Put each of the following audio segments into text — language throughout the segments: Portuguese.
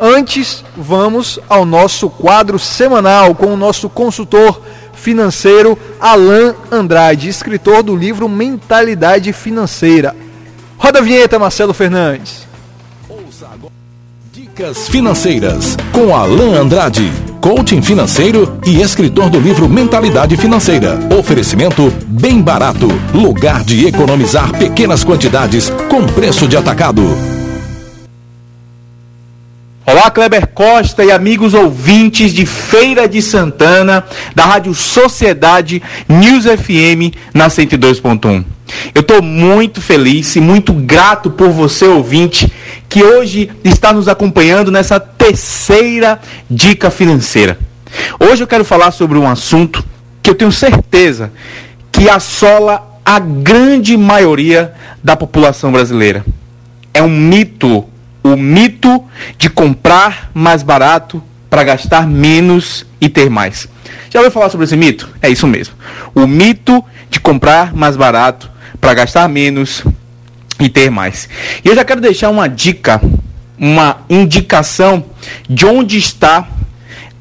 Antes, vamos ao nosso quadro semanal com o nosso consultor financeiro Alain Andrade, escritor do livro Mentalidade Financeira. Roda a vinheta, Marcelo Fernandes. Ouça agora Dicas Financeiras com Alain Andrade, coaching financeiro e escritor do livro Mentalidade Financeira. Oferecimento bem barato, lugar de economizar pequenas quantidades com preço de atacado. Olá, Kleber Costa e amigos ouvintes de Feira de Santana, da Rádio Sociedade News FM na 102.1. Eu estou muito feliz e muito grato por você, ouvinte, que hoje está nos acompanhando nessa terceira dica financeira. Hoje eu quero falar sobre um assunto que eu tenho certeza que assola a grande maioria da população brasileira. É um mito o mito de comprar mais barato para gastar menos e ter mais. Já ouviu falar sobre esse mito? É isso mesmo. O mito de comprar mais barato para gastar menos e ter mais. E eu já quero deixar uma dica, uma indicação de onde está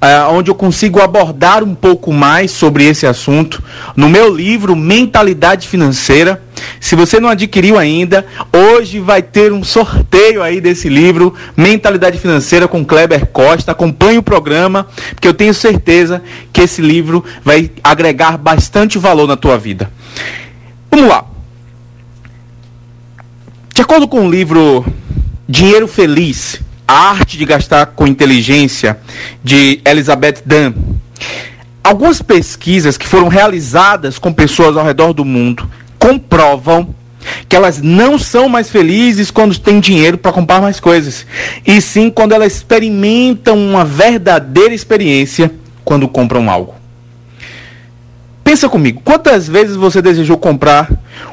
Uh, onde eu consigo abordar um pouco mais sobre esse assunto no meu livro Mentalidade Financeira. Se você não adquiriu ainda, hoje vai ter um sorteio aí desse livro Mentalidade Financeira com Kleber Costa. Acompanhe o programa, porque eu tenho certeza que esse livro vai agregar bastante valor na tua vida. Vamos lá. De acordo com o livro Dinheiro Feliz, a Arte de Gastar com Inteligência, de Elizabeth Dunn. Algumas pesquisas que foram realizadas com pessoas ao redor do mundo comprovam que elas não são mais felizes quando têm dinheiro para comprar mais coisas, e sim quando elas experimentam uma verdadeira experiência quando compram algo. Pensa comigo, quantas vezes você desejou comprar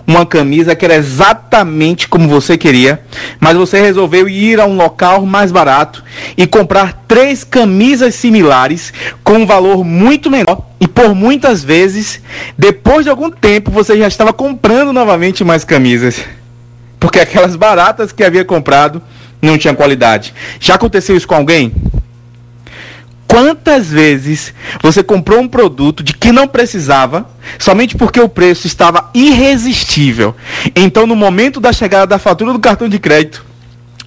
uma camisa que era exatamente como você queria, mas você resolveu ir a um local mais barato e comprar três camisas similares com um valor muito menor e por muitas vezes, depois de algum tempo, você já estava comprando novamente mais camisas, porque aquelas baratas que havia comprado não tinham qualidade. Já aconteceu isso com alguém? Quantas vezes você comprou um produto de que não precisava, somente porque o preço estava irresistível? Então, no momento da chegada da fatura do cartão de crédito,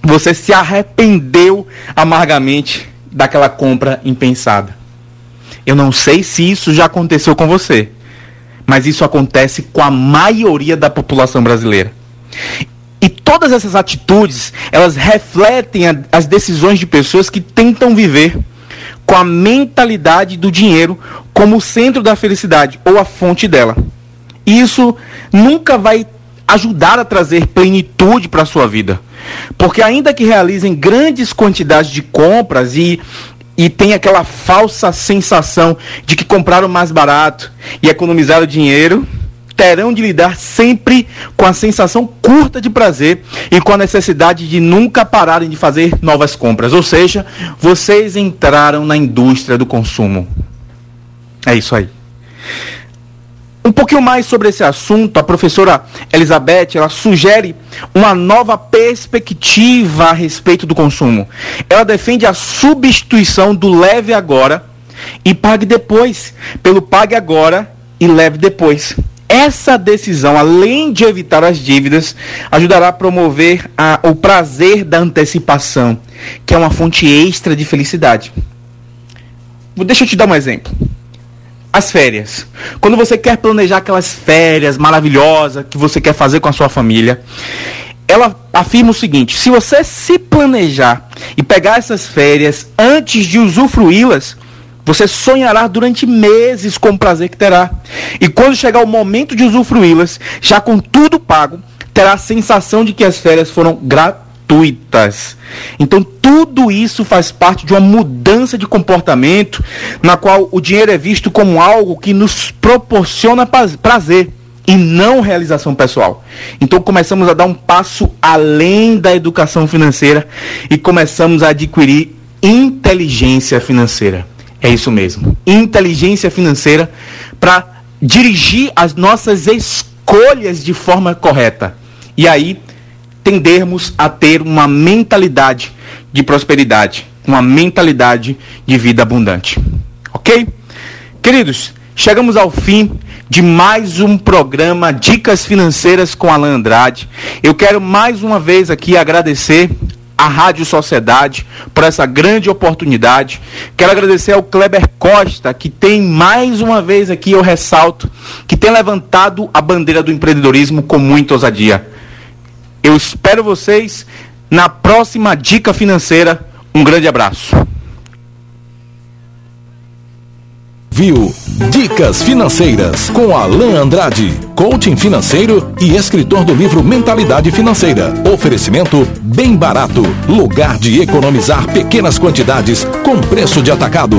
você se arrependeu amargamente daquela compra impensada. Eu não sei se isso já aconteceu com você, mas isso acontece com a maioria da população brasileira. E todas essas atitudes, elas refletem as decisões de pessoas que tentam viver com a mentalidade do dinheiro como centro da felicidade ou a fonte dela. Isso nunca vai ajudar a trazer plenitude para a sua vida. Porque ainda que realizem grandes quantidades de compras e e tem aquela falsa sensação de que compraram mais barato e economizaram dinheiro, terão de lidar sempre com a sensação curta de prazer e com a necessidade de nunca pararem de fazer novas compras. Ou seja, vocês entraram na indústria do consumo. É isso aí. Um pouquinho mais sobre esse assunto, a professora Elizabeth, ela sugere uma nova perspectiva a respeito do consumo. Ela defende a substituição do leve agora e pague depois, pelo pague agora e leve depois. Essa decisão, além de evitar as dívidas, ajudará a promover a, o prazer da antecipação, que é uma fonte extra de felicidade. Deixa eu te dar um exemplo. As férias. Quando você quer planejar aquelas férias maravilhosas que você quer fazer com a sua família, ela afirma o seguinte: se você se planejar e pegar essas férias antes de usufruí-las, você sonhará durante meses com o prazer que terá. E quando chegar o momento de usufruí-las, já com tudo pago, terá a sensação de que as férias foram gratuitas. Então, tudo isso faz parte de uma mudança de comportamento, na qual o dinheiro é visto como algo que nos proporciona prazer e não realização pessoal. Então começamos a dar um passo além da educação financeira e começamos a adquirir inteligência financeira. É isso mesmo. Inteligência financeira para dirigir as nossas escolhas de forma correta. E aí tendermos a ter uma mentalidade de prosperidade. uma mentalidade de vida abundante. Ok? Queridos, chegamos ao fim de mais um programa Dicas Financeiras com Alan Andrade. Eu quero mais uma vez aqui agradecer à Rádio Sociedade por essa grande oportunidade. Quero agradecer ao Kleber Costa, que tem mais uma vez aqui, eu ressalto, que tem levantado a bandeira do empreendedorismo com muita ousadia. Eu espero vocês na próxima Dica Financeira. Um grande abraço. Viu Dicas Financeiras com Alain Andrade, coaching financeiro e escritor do livro Mentalidade Financeira. Oferecimento bem barato, lugar de economizar pequenas quantidades com preço de atacado.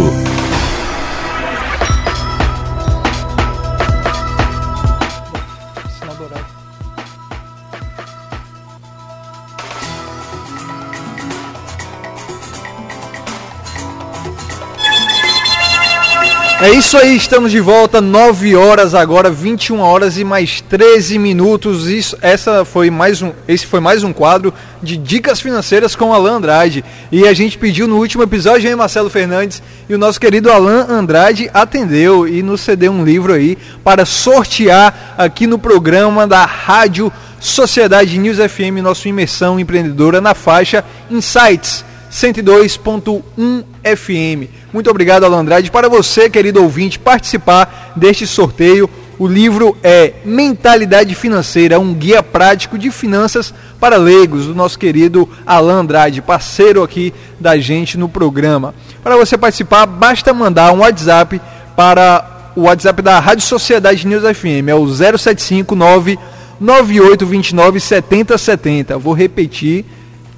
É isso aí, estamos de volta, 9 horas agora, 21 horas e mais 13 minutos. Isso, essa foi mais um, esse foi mais um quadro de dicas financeiras com Alan Andrade. E a gente pediu no último episódio aí Marcelo Fernandes e o nosso querido Alan Andrade atendeu e nos cedeu um livro aí para sortear aqui no programa da Rádio Sociedade News FM, nossa imersão empreendedora na faixa Insights 102.1 FM. Muito obrigado, Alan Andrade. Para você, querido ouvinte, participar deste sorteio, o livro é Mentalidade Financeira, um guia prático de finanças para leigos, do nosso querido Alan Andrade, parceiro aqui da gente no programa. Para você participar, basta mandar um WhatsApp para o WhatsApp da Rádio Sociedade News FM, é o 0759 9829 7070. Vou repetir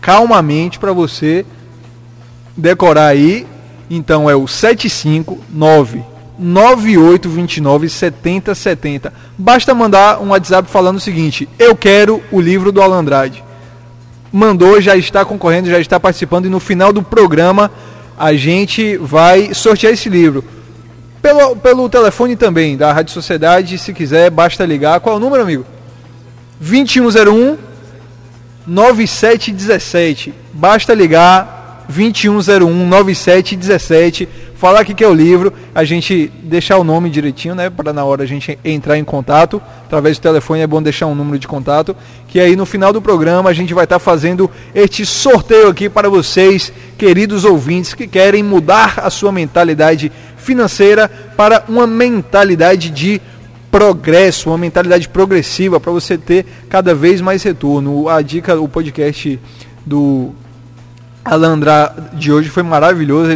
calmamente para você decorar aí, então é o 759 9829 7070. Basta mandar um WhatsApp falando o seguinte: Eu quero o livro do Alandrade. Mandou, já está concorrendo, já está participando e no final do programa a gente vai sortear esse livro. Pelo, pelo telefone também da Rádio Sociedade, se quiser, basta ligar. Qual é o número, amigo? 2101 9717. Basta ligar 2101 9717. Falar aqui que é o livro, a gente deixar o nome direitinho, né? Para na hora a gente entrar em contato. Através do telefone é bom deixar um número de contato. Que aí no final do programa a gente vai estar tá fazendo este sorteio aqui para vocês, queridos ouvintes, que querem mudar a sua mentalidade financeira para uma mentalidade de progresso, uma mentalidade progressiva para você ter cada vez mais retorno. A dica, o podcast do Alandra de hoje foi maravilhoso.